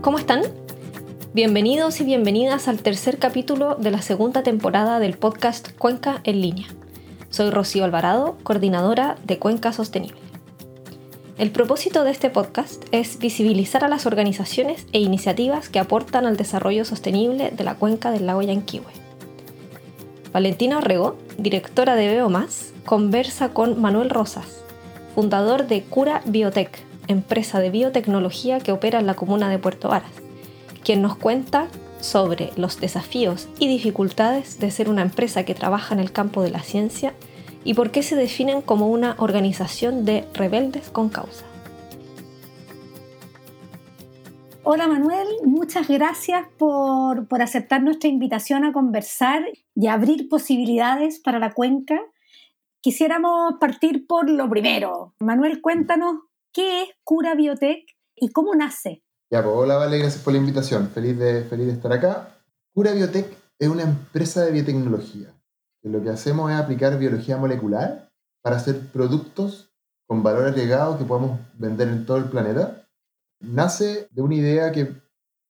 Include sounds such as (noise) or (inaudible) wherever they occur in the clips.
¿Cómo están? Bienvenidos y bienvenidas al tercer capítulo de la segunda temporada del podcast Cuenca en línea. Soy Rocío Alvarado, coordinadora de Cuenca Sostenible. El propósito de este podcast es visibilizar a las organizaciones e iniciativas que aportan al desarrollo sostenible de la cuenca del lago Yanquihue. Valentina Orrego, directora de Veo Más, conversa con Manuel Rosas, fundador de Cura Biotech, empresa de biotecnología que opera en la comuna de Puerto Varas, quien nos cuenta sobre los desafíos y dificultades de ser una empresa que trabaja en el campo de la ciencia y por qué se definen como una organización de rebeldes con causa. Hola Manuel, muchas gracias por, por, aceptar nuestra invitación a conversar y abrir posibilidades para la cuenca. Quisiéramos partir por lo primero. Manuel, cuéntanos ¿Qué es Cura Biotech y cómo nace? Ya, pues hola Vale, gracias por la invitación. Feliz de, feliz de estar acá. Cura Biotech es una empresa de biotecnología. lo que hacemos es aplicar biología molecular para hacer productos con valor agregado que podamos vender en todo el planeta. Nace de una idea que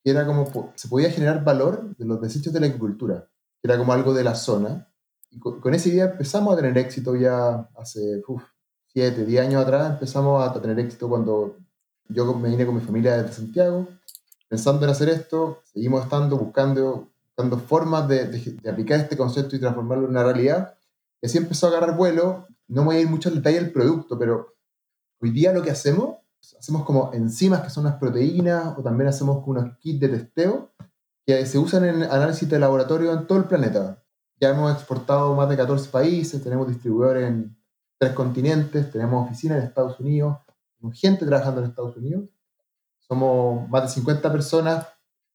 era como se podía generar valor de los desechos de la agricultura, que era como algo de la zona. Y con, esa idea empezamos a tener éxito ya hace 7, 10 años atrás empezamos a tener éxito cuando yo me vine con mi familia desde Santiago, pensando en hacer esto, seguimos estando buscando, buscando formas de, de, aplicar este concepto y transformarlo en una realidad. Y así empezó a agarrar vuelo. No voy a ir mucho al detalle del producto, pero hoy día lo que hacemos, hacemos como enzimas que son unas proteínas o también hacemos unos kits de testeo que se usan en análisis de laboratorio en todo el planeta. Ya hemos exportado más de 14 países, tenemos distribuidores en tres continentes, tenemos oficinas en Estados Unidos, tenemos gente trabajando en Estados Unidos. Somos más de 50 personas.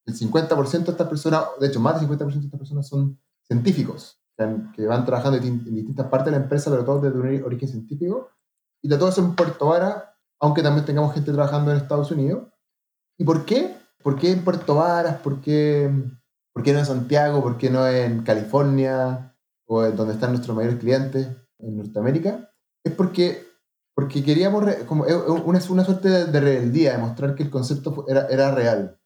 El 50% de estas personas, de hecho, más del 50% de estas personas son científicos, que van trabajando en distintas partes de la empresa, pero todos desde un origen científico. Y de todo eso en Puerto Vara, aunque también tengamos gente trabajando en Estados Unidos. ¿Y por qué? ¿Por qué en Puerto Varas? ¿Por qué, ¿Por qué no en Santiago? ¿Por qué no en California? ¿O en donde están nuestros mayores clientes en Norteamérica? Es porque, porque queríamos, como una, una suerte de, rebeldía, demostrar que el concepto era, era real.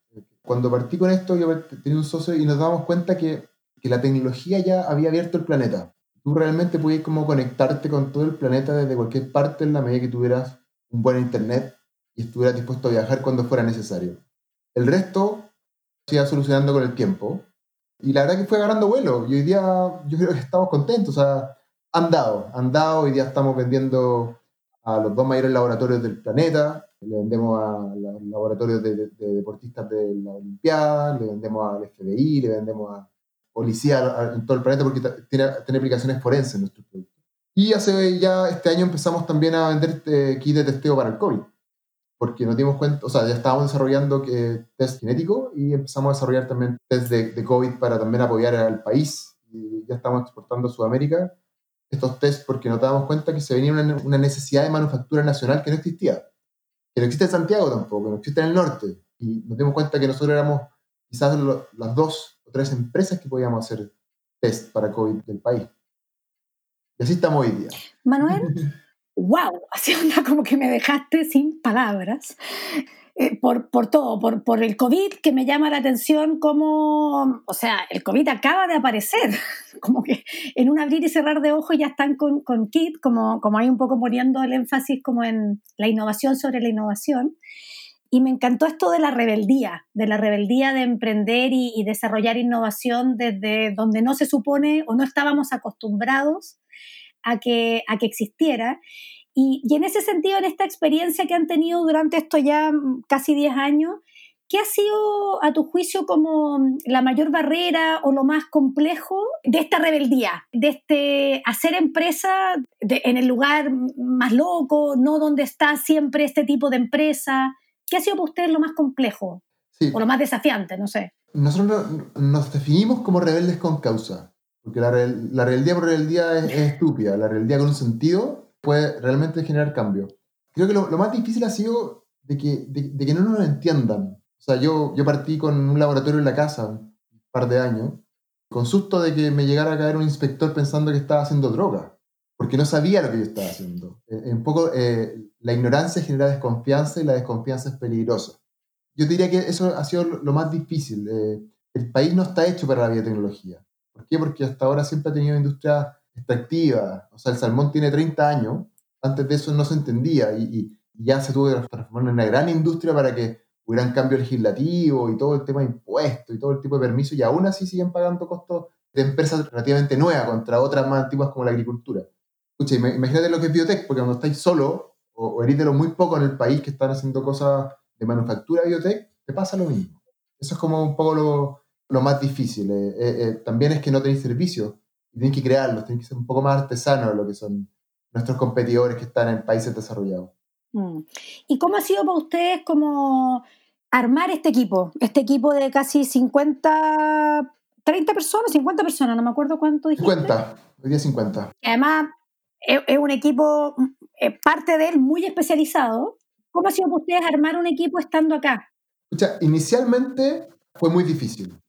Cuando partí con esto, yo tenía un socio y nos dábamos cuenta que, que la tecnología ya había abierto el planeta. Tú realmente podías como conectarte con todo el planeta desde cualquier parte en la medida que tuvieras un buen internet y estuvieras dispuesto a viajar cuando fuera necesario. El resto se iba solucionando con el tiempo. Y la verdad que fue agarrando vuelo. Y hoy día yo creo que estamos contentos. O sea, han dado, han dado. Hoy día estamos vendiendo a los dos mayores laboratorios del planeta. Le vendemos a los laboratorios de, deportistas de la Olimpiada, le vendemos al FBI, le vendemos a policía en todo el planeta porque tiene, tiene aplicaciones forenses en nuestros productos. Y hace ya este año empezamos también a vender este kit de testeo para el COVID, porque nos dimos cuenta, o sea, ya estábamos desarrollando que, test genético y empezamos a desarrollar también test de, de COVID para también apoyar al país. Y ya estamos exportando a Sudamérica estos test porque nos dábamos cuenta que se venía una, necesidad de manufactura nacional que no existía. Que no existe en Santiago tampoco, que no existe en el norte. Y nos dimos cuenta que nosotros éramos quizás las dos o tres empresas que podíamos hacer test para COVID del país. Y así estamos hoy día. Manuel, (laughs) wow, (laughs) así onda como que me dejaste sin palabras. Eh, por, por, todo, por, por, el COVID, que me llama la atención como, o sea, el COVID acaba de aparecer, (laughs) como que en un abrir y cerrar de ojos ya están con, con KIT, como, como hay un poco poniendo el énfasis como en la innovación sobre la innovación. Y me encantó esto de la rebeldía, de la rebeldía de emprender y, y desarrollar innovación desde donde no se supone o no estábamos acostumbrados a que, a que existiera. Y, en ese sentido, en esta experiencia que han tenido durante esto ya mm, casi 10 años, ¿qué ha sido, a tu juicio, como mm, la mayor barrera o lo más complejo de esta rebeldía, de este hacer empresa en el lugar más loco, no donde está siempre este tipo de empresa? ¿Qué ha sido para ustedes lo más complejo? O lo más desafiante, no sé. Nosotros nos definimos como rebeldes con causa, porque la, rebeldía por rebeldía es, es estúpida, la rebeldía con un sentido puede realmente generar cambio. Creo que lo, más difícil ha sido de que, de, que no nos entiendan. O sea, yo, yo partí con un laboratorio en la casa un par de años, con susto de que me llegara a caer un inspector pensando que estaba haciendo droga, porque no sabía lo que yo estaba haciendo. En eh, un poco, eh, la ignorancia genera desconfianza y la desconfianza es peligrosa. yo diría que eso ha sido lo más difícil. Eh, el país no está hecho para la biotecnología. ¿Por qué? Porque hasta ahora siempre ha tenido industria extractiva. O sea, el salmón tiene 30 años. Antes de eso no se entendía y, ya se tuvo que transformar en una gran industria para que hubieran cambio legislativo y todo el tema de impuestos y todo el tipo de permisos y aún así siguen pagando costos de empresas relativamente nuevas contra otras más antiguas como la agricultura. Escucha, imagínate lo que es biotech, porque cuando estáis solo o, o eres de los muy pocos en el país que están haciendo cosas de manufactura biotech, te pasa lo mismo. Eso es como un poco lo, lo más difícil. Eh, eh, eh, también es que no tenéis servicios tenéis que crearlos, tenéis que ser un poco más artesanos de lo que son nuestros competidores que están en países desarrollados. Mm. ¿Y cómo ha sido para ustedes como armar este equipo? Este equipo de casi 50, 30 personas, 50 personas, no me acuerdo cuánto dijiste. 50, hoy día 50. Además, es, un equipo, parte de él muy especializado. ¿Cómo ha sido para ustedes armar un equipo estando acá? Escucha, inicialmente fue muy difícil.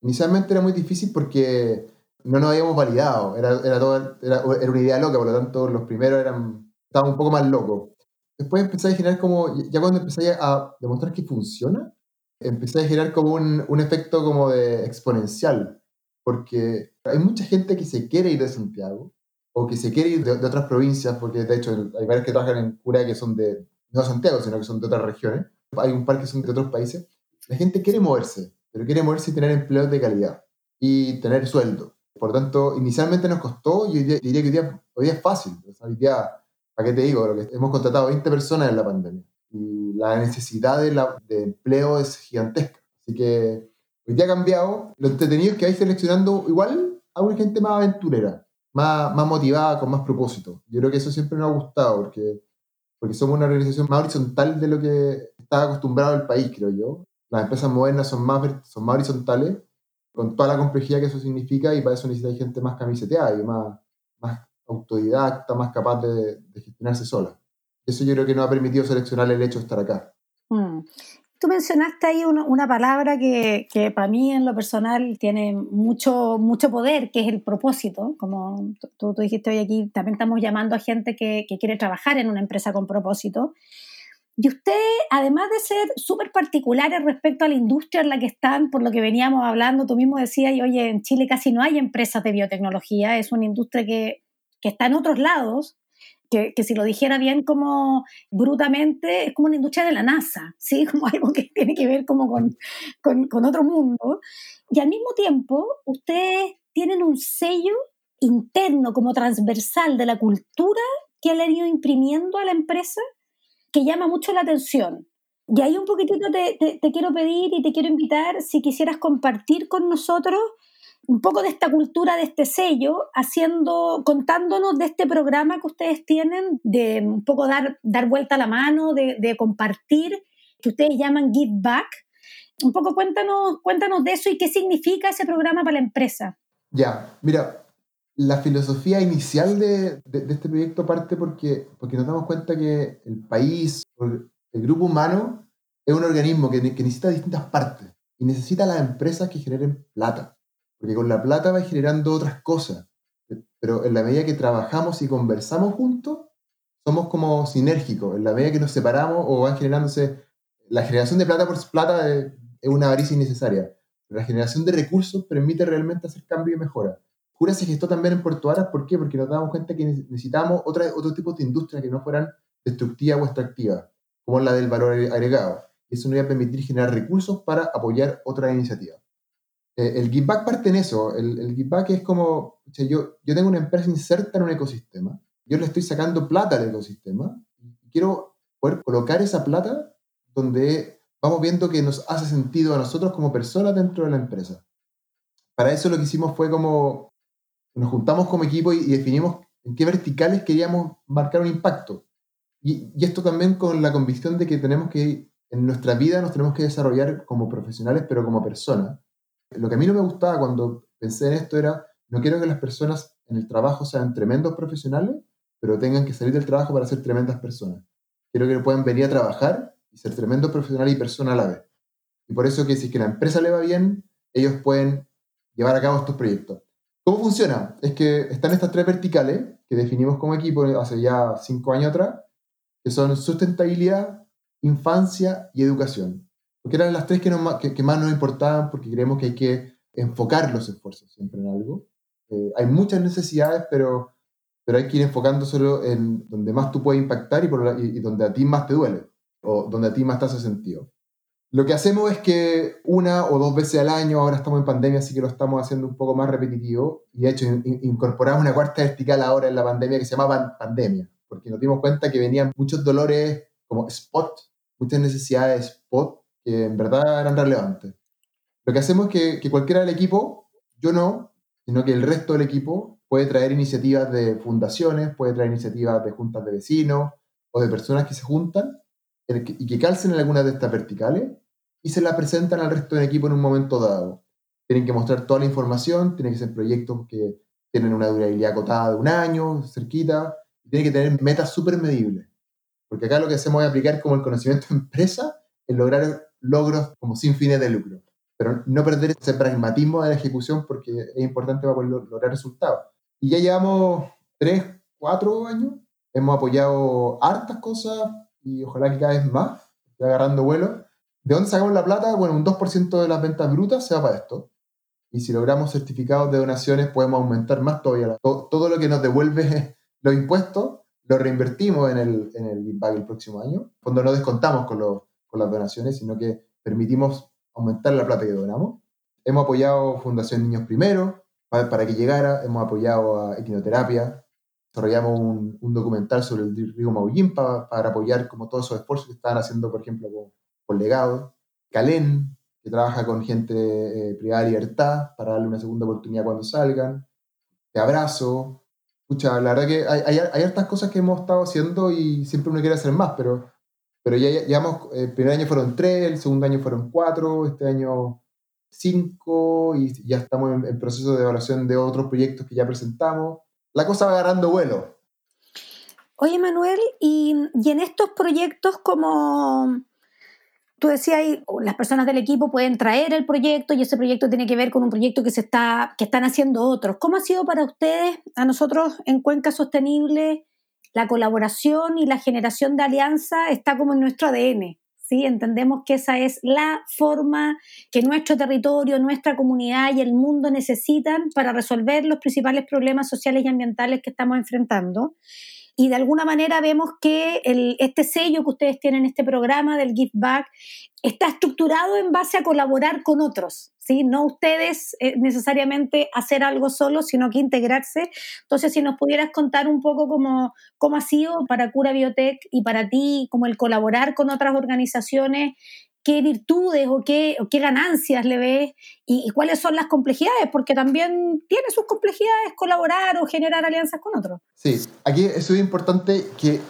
Inicialmente era muy difícil porque no nos habíamos validado. Era, era, todo, era, era una idea loca, por lo tanto los primeros eran, estaban un poco más locos. Después empecé a generar como, ya cuando empecé a demostrar que funciona, empecé a generar como un, un efecto como de exponencial. Porque hay mucha gente que se quiere ir de Santiago o que se quiere ir de, otras provincias, porque de hecho hay varios que trabajan en cura que son de, no Santiago, sino que son de otras regiones. Hay un par que son de otros países. La gente quiere moverse, pero quiere moverse y tener empleos de calidad y tener sueldo. Por lo tanto, inicialmente nos costó, yo diría, que hoy día, hoy día es fácil. hoy día, ¿para qué te digo? hemos contratado 20 personas en la pandemia y la necesidad de, la, de empleo es gigantesca. Así que hoy día ha cambiado. Lo entretenido es que hay seleccionando igual a una gente más aventurera, más, más motivada, con más propósito. Yo creo que eso siempre nos ha gustado porque porque somos una organización más horizontal de lo que está acostumbrado el país, creo yo. Las empresas modernas son más, son más horizontales, con toda la complejidad que eso significa, y para eso necesita gente más camiseteada y más, más autodidacta, más capaz de, gestionarse sola. Eso yo creo que nos ha permitido seleccionar el hecho de estar acá. Mm. Tú mencionaste ahí una, una palabra que, que, para mí en lo personal tiene mucho, mucho poder, que es el propósito. Como tú, tú dijiste hoy aquí, también estamos llamando a gente que, que quiere trabajar en una empresa con propósito. Y usted, además de ser súper particulares respecto a la industria en la que están, por lo que veníamos hablando, tú mismo decías, y, oye, en Chile casi no hay empresas de biotecnología, es una industria que, que está en otros lados, que, que, si lo dijera bien como brutamente, es como una industria de la NASA, ¿sí? (laughs) Como algo que tiene que ver como con, con, con otro mundo. Y al mismo tiempo, ustedes tienen un sello interno, como transversal de la cultura que han ido imprimiendo a la empresa, que llama mucho la atención. Y ahí un poquitito te, te, quiero pedir y te quiero invitar si quisieras compartir con nosotros un poco de esta cultura, de este sello, haciendo, contándonos de este programa que ustedes tienen, de un poco dar, dar vuelta a la mano, de, de compartir, que ustedes llaman Give Back. Un poco cuéntanos, cuéntanos de eso y qué significa ese programa para la empresa. Ya, mira, la filosofía inicial de, de, de, este proyecto parte porque, porque nos damos cuenta que el país, el grupo humano, es un organismo que, que necesita distintas partes y necesita las empresas que generen plata porque con la plata va generando otras cosas. Pero en la medida que trabajamos y conversamos juntos, somos como sinérgicos. En la medida que nos separamos o van generándose... La generación de plata por plata es, una avaricia innecesaria. la generación de recursos permite realmente hacer cambio y mejora. Cura se gestó también en Puerto Varas, ¿por qué? Porque nos damos cuenta que necesitamos otra, otro tipo de industria que no fueran destructivas o extractivas, como la del valor agregado. Eso nos iba a permitir generar recursos para apoyar otras iniciativas. Eh, el give back parte en eso. El, el give back es como, yo, yo tengo una empresa inserta en un ecosistema, yo le estoy sacando plata al ecosistema quiero poder colocar esa plata donde vamos viendo que nos hace sentido a nosotros como personas dentro de la empresa. Para eso lo que hicimos fue como, nos juntamos como equipo y, y definimos en qué verticales queríamos marcar un impacto. Y, y, esto también con la convicción de que tenemos que, en nuestra vida nos tenemos que desarrollar como profesionales, pero como personas. Lo que a mí no me gustaba cuando pensé en esto era, no quiero que las personas en el trabajo sean tremendos profesionales, pero tengan que salir del trabajo para ser tremendas personas. Quiero que puedan venir a trabajar y ser tremendos profesionales y personas a la vez. Y por eso que si que la empresa le va bien, ellos pueden llevar a cabo estos proyectos. ¿Cómo funciona? Es que están estas tres verticales que definimos como equipo hace ya cinco años atrás, que son sustentabilidad, infancia y educación. porque eran las tres que, que, más nos importaban, porque creemos que hay que enfocar los esfuerzos siempre en algo. Eh, hay muchas necesidades, pero, pero hay que ir enfocando solo en donde más tú puedes impactar y, por, y, donde a ti más te duele, o donde a ti más te hace sentido. Lo que hacemos es que una o dos veces al año, ahora estamos en pandemia, así que lo estamos haciendo un poco más repetitivo, y de hecho incorporamos una cuarta vertical ahora en la pandemia que se llama pandemia, porque nos dimos cuenta que venían muchos dolores como spot, muchas necesidades spot que en verdad eran relevantes. Lo que hacemos es que, que cualquiera del equipo, yo no, sino que el resto del equipo puede traer iniciativas de fundaciones, puede traer iniciativas de juntas de vecinos o de personas que se juntan y que calcen en alguna de estas verticales y se la presentan al resto del equipo en un momento dado. Tienen que mostrar toda la información, tienen que ser proyectos que tienen una durabilidad acotada de un año, cerquita, y tienen que tener metas súper medibles. Porque acá lo que hacemos es aplicar como el conocimiento de empresa en lograr logros como sin fines de lucro. Pero no perder ese pragmatismo de la ejecución porque es importante para poder lograr resultados. Y ya llevamos tres, cuatro años, hemos apoyado hartas cosas y ojalá que cada vez más, esté agarrando vuelo. ¿De dónde sacamos la plata? Bueno, un 2% de las ventas brutas se va para esto. Y si logramos certificados de donaciones, podemos aumentar más todavía. Todo, todo lo que nos devuelve (laughs) los impuestos, lo reinvertimos en el, en el el próximo año. Cuando no descontamos con, con las donaciones, sino que permitimos aumentar la plata que donamos. Hemos apoyado Fundación Niños Primero para, para que llegara, hemos apoyado a Equinoterapia, desarrollamos un, un documental sobre el río Maullín para, para, apoyar como todos esos esfuerzos que están haciendo, por ejemplo, con, con Legado. Calén, que trabaja con gente eh, privada de libertad para darle una segunda oportunidad cuando salgan. Te abrazo. Escucha, la verdad que hay, hay, hay cosas que hemos estado haciendo y siempre uno quiere hacer más, pero, pero ya llevamos, el primer año fueron tres, el segundo año fueron cuatro, este año cinco y ya estamos en, en proceso de evaluación de otros proyectos que ya presentamos la cosa va agarrando vuelo. Oye, Manuel, y, en estos proyectos como tú decías, las personas del equipo pueden traer el proyecto y ese proyecto tiene que ver con un proyecto que, se está, que están haciendo otros. ¿Cómo ha sido para ustedes, a nosotros en Cuenca Sostenible, la colaboración y la generación de alianza está como en nuestro ADN? ¿Sí? Entendemos que esa es la forma que nuestro territorio, nuestra comunidad y el mundo necesitan para resolver los principales problemas sociales y ambientales que estamos enfrentando. Y de alguna manera vemos que este sello que ustedes tienen, este programa del Give Back, está estructurado en base a colaborar con otros, ¿sí? No ustedes eh, necesariamente hacer algo solo, sino que integrarse. Entonces, si nos pudieras contar un poco cómo, cómo ha sido para Cura Biotech y para ti, como el colaborar con otras organizaciones, qué virtudes o qué, qué ganancias le ves y, y, cuáles son las complejidades, porque también tiene sus complejidades colaborar o generar alianzas con otros. Sí, aquí es muy importante que,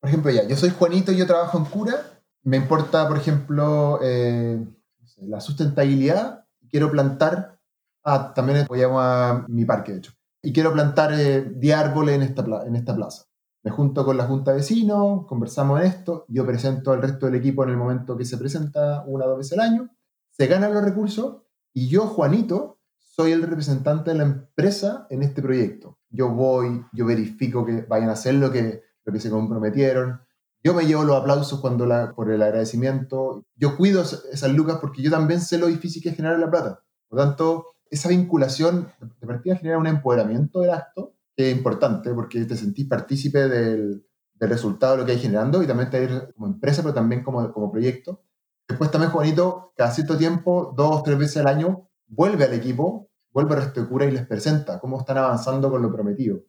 por ejemplo, ya, yo soy Juanito yo trabajo en Cura me importa, por ejemplo, eh, la sustentabilidad. Quiero plantar, ah, también apoyamos a mi parque, de hecho, y quiero plantar 10 eh, árboles en esta, en esta plaza. Me junto con la junta de vecinos, conversamos en esto, yo presento al resto del equipo en el momento que se presenta una o dos veces al año, se ganan los recursos y yo, Juanito, soy el representante de la empresa en este proyecto. Yo voy, yo verifico que vayan a hacer lo que, lo que se comprometieron, yo me llevo los aplausos cuando la, por el agradecimiento. Yo cuido esas lucas porque yo también sé lo difícil que es generar la plata. Por lo tanto, esa vinculación de partida genera un empoderamiento del acto es importante porque te sentís partícipe del, del resultado de lo que hay generando y también te como empresa, pero también como, como proyecto. Después también Juanito, cada cierto tiempo, dos, tres veces al año, vuelve al equipo, vuelve a Resto de Cura y les presenta cómo están avanzando con lo prometido.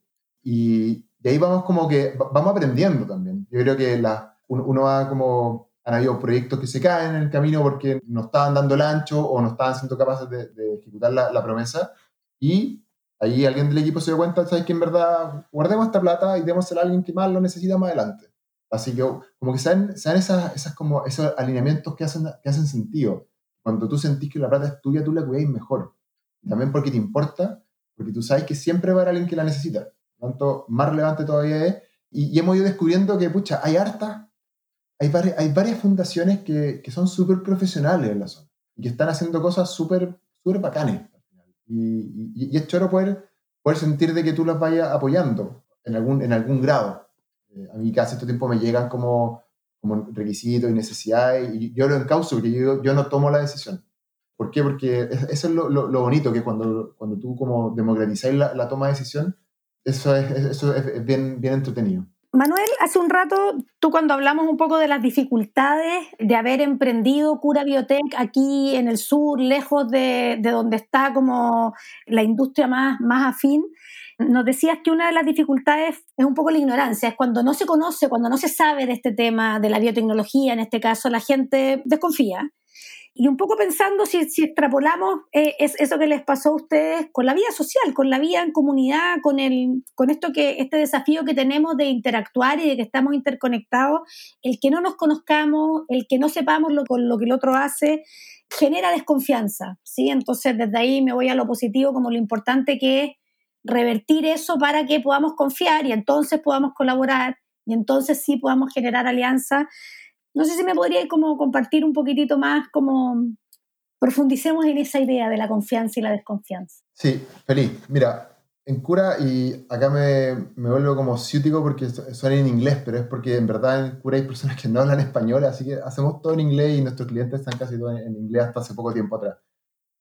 Y, y ahí vamos como que, vamos aprendiendo también. Yo creo que la, uno, va como, han habido proyectos que se caen en el camino porque no estaban dando el ancho o no estaban siendo capaces de, ejecutar la, la, promesa. Y ahí alguien del equipo se dio cuenta, ¿sabes? Que en verdad guardemos esta plata y démosela a alguien que más lo necesita más adelante. Así que como que sean, sean esas, esas como, esos alineamientos que hacen, que hacen sentido. Cuando tú sentís que la plata es tuya, tú la cuidáis mejor. Y también porque te importa, porque tú sabes que siempre va a haber alguien que la necesita tanto, más relevante todavía es. Y, hemos ido descubriendo que, pucha, hay hartas, hay, hay varias fundaciones que, que son súper profesionales en la zona y que están haciendo cosas súper súper bacanes. Y, y, y, es choro poder, poder sentir de que tú las vayas apoyando en algún, en algún grado. Eh, a mí cada cierto tiempo me llegan como como requisitos y necesidades, y yo lo encauzo porque yo, yo no tomo la decisión. ¿Por qué? Porque eso es lo, lo, bonito, que cuando, cuando tú como democratizáis la, la toma de decisión, eso es, eso es bien, bien entretenido. Manuel, hace un rato, tú cuando hablamos un poco de las dificultades de haber emprendido Cura Biotech aquí en el sur, lejos de, de donde está como la industria más, más afín, nos decías que una de las dificultades es un poco la ignorancia, es cuando no se conoce, cuando no se sabe de este tema, de la biotecnología en este caso, la gente desconfía. Y un poco pensando si, extrapolamos eh, es eso que les pasó a ustedes con la vida social, con la vida en comunidad, con, el, con esto que, este desafío que tenemos de interactuar y de que estamos interconectados, el que no nos conozcamos, el que no sepamos lo, con lo que el otro hace, genera desconfianza, ¿sí? Entonces desde ahí me voy a lo positivo como lo importante que es revertir eso para que podamos confiar y entonces podamos colaborar y entonces sí podamos generar alianzas no sé si me podría como compartir un poquitito más, como profundicemos en esa idea de la confianza y la desconfianza. Sí, feliz. Mira, en cura, y acá me, me vuelvo como ciútico porque suena en inglés, pero es porque en verdad en cura hay personas que no hablan español, así que hacemos todo en inglés y nuestros clientes están casi todos en, inglés hasta hace poco tiempo atrás.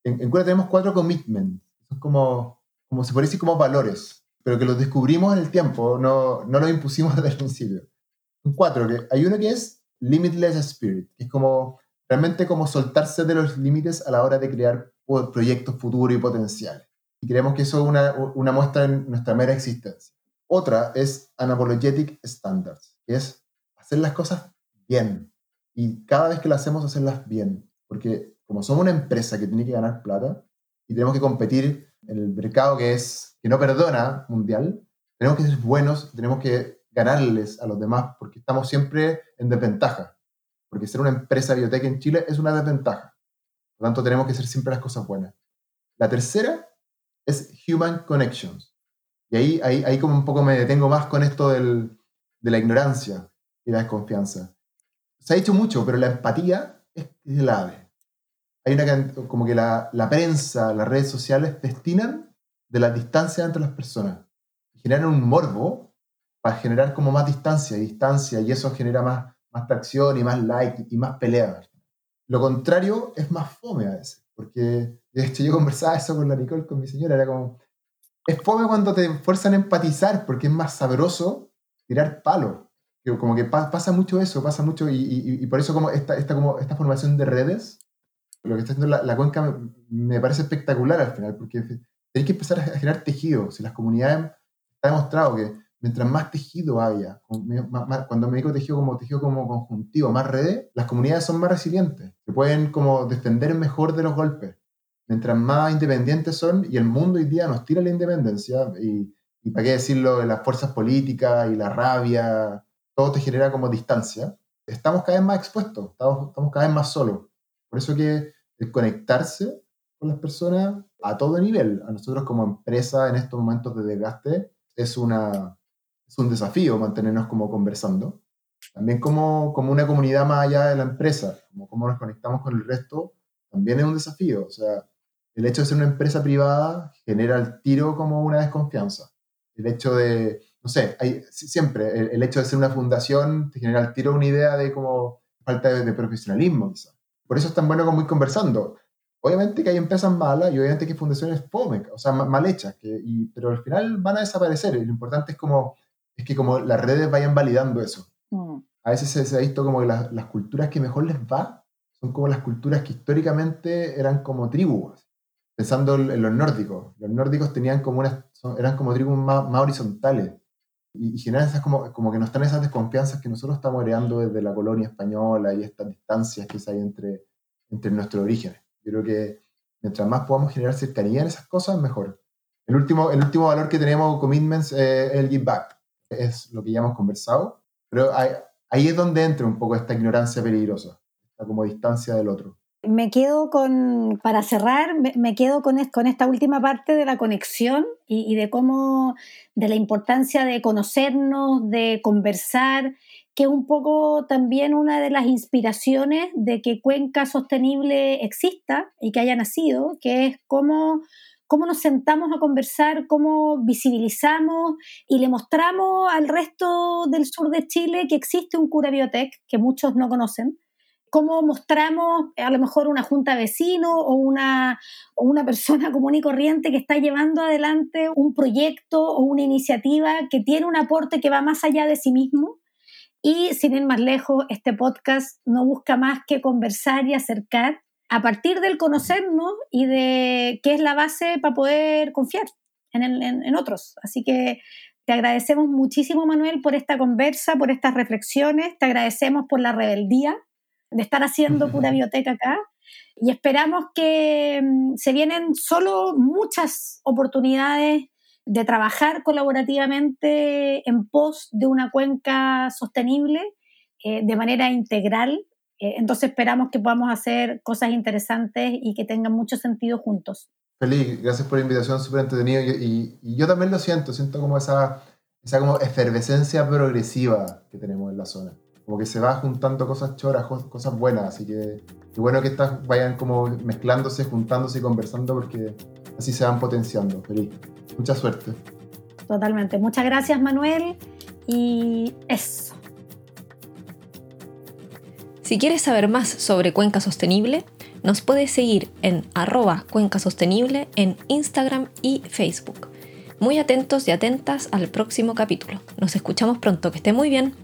En, cura tenemos cuatro commitments, son como, como si fuese como valores, pero que los descubrimos en el tiempo, no, no los impusimos (laughs) desde el principio. Son cuatro, que hay uno que es limitless spirit, que es como realmente como soltarse de los límites a la hora de crear proyectos futuros y potenciales. Y creemos que eso es una, muestra en nuestra mera existencia. Otra es Unapologetic Standards, que es hacer las cosas bien. Y cada vez que lo hacemos, hacerlas bien. Porque como somos una empresa que tiene que ganar plata y tenemos que competir en el mercado que es que no perdona mundial, tenemos que ser buenos, tenemos que ganarles a los demás porque estamos siempre en desventaja. Porque ser una empresa biotech en Chile es una desventaja. Por lo tanto, tenemos que hacer siempre las cosas buenas. La tercera es Human Connections. Y ahí, ahí, ahí como un poco me detengo más con esto del, de la ignorancia y la desconfianza. Se ha dicho mucho, pero la empatía es clave. Hay una como que la, la prensa, las redes sociales destinan de la distancia entre las personas. Generan un morbo para generar como más distancia y distancia, y eso genera más, más tracción y más like y más pelea. Lo contrario es más fome a veces, porque de hecho yo conversaba eso con la Nicole, con mi señora, era como, es fome cuando te fuerzan a empatizar, porque es más sabroso tirar palos. Como que pasa mucho eso, pasa mucho, y, y, por eso como esta, esta, como esta formación de redes, lo que está haciendo la, la cuenca me, me, parece espectacular al final, porque hay que empezar a generar tejido. Si las comunidades, está demostrado que mientras más tejido haya, cuando me digo tejido como tejido como conjuntivo, más redes, las comunidades son más resilientes, se pueden como defender mejor de los golpes. Mientras más independientes son, y el mundo hoy día nos tira la independencia, y, y para qué decirlo, las fuerzas políticas y la rabia, todo te genera como distancia, estamos cada vez más expuestos, estamos, estamos cada vez más solos. Por eso que el conectarse con las personas a todo nivel, a nosotros como empresa en estos momentos de desgaste, es una, es un desafío mantenernos como conversando. También como, como una comunidad más allá de la empresa, como cómo nos conectamos con el resto, también es un desafío. O sea, el hecho de ser una empresa privada genera el tiro como una desconfianza. El hecho de, no sé, hay, siempre, el, hecho de ser una fundación te genera el tiro una idea de como falta de, profesionalismo, Por eso es tan bueno como ir conversando. Obviamente que hay empresas malas y obviamente que hay fundaciones fome, o sea, mal hechas, que, y, pero al final van a desaparecer. Y lo importante es como es que como las redes vayan validando eso. Mm. A veces se, ha visto como que las, culturas que mejor les va son como las culturas que históricamente eran como tribus. Pensando en los nórdicos. Los nórdicos tenían como unas, eran como tribus más, horizontales. Y, y, generan esas como, como que no están esas desconfianzas que nosotros estamos creando desde la colonia española y estas distancias que hay entre, entre nuestros orígenes. Yo creo que mientras más podamos generar cercanía en esas cosas, mejor. El último, el último valor que tenemos, commitments, es el give back es lo que ya hemos conversado, pero ahí, es donde entra un poco esta ignorancia peligrosa, como distancia del otro. Me quedo con, para cerrar, me, quedo con, con, esta última parte de la conexión y, y, de cómo, de la importancia de conocernos, de conversar, que es un poco también una de las inspiraciones de que Cuenca Sostenible exista y que haya nacido, que es cómo cómo nos sentamos a conversar, cómo visibilizamos y le mostramos al resto del sur de Chile que existe un cura biotech que muchos no conocen, cómo mostramos a lo mejor una junta vecino o una, o una persona (laughs) común y corriente que está llevando adelante un proyecto o una iniciativa que tiene un aporte que va más allá de sí mismo. Y sin ir más lejos, este podcast no busca más que conversar y acercar a partir del conocernos y de qué es la base para poder confiar en, en otros. Así que te agradecemos muchísimo, Manuel, por esta conversa, por estas reflexiones. Te agradecemos por la rebeldía de estar haciendo pura biblioteca acá. Y esperamos que mm, se vienen solo muchas oportunidades de trabajar colaborativamente en pos de una cuenca sostenible eh, de manera integral. Eh, entonces esperamos que podamos hacer cosas interesantes y que tengan mucho sentido juntos. Feliz, gracias por la invitación, súper entretenido. Y, y, yo también lo siento, siento como esa, esa como efervescencia progresiva que tenemos en la zona como que se va juntando cosas choras, cosas buenas, así que qué bueno que estas vayan como mezclándose, juntándose y conversando porque así se van potenciando. Feliz. Mucha suerte. Totalmente. Muchas gracias Manuel y eso. Si quieres saber más sobre Cuenca Sostenible, nos puedes seguir en arroba Cuenca Sostenible en Instagram y Facebook. Muy atentos y atentas al próximo capítulo. Nos escuchamos pronto, que esté muy bien.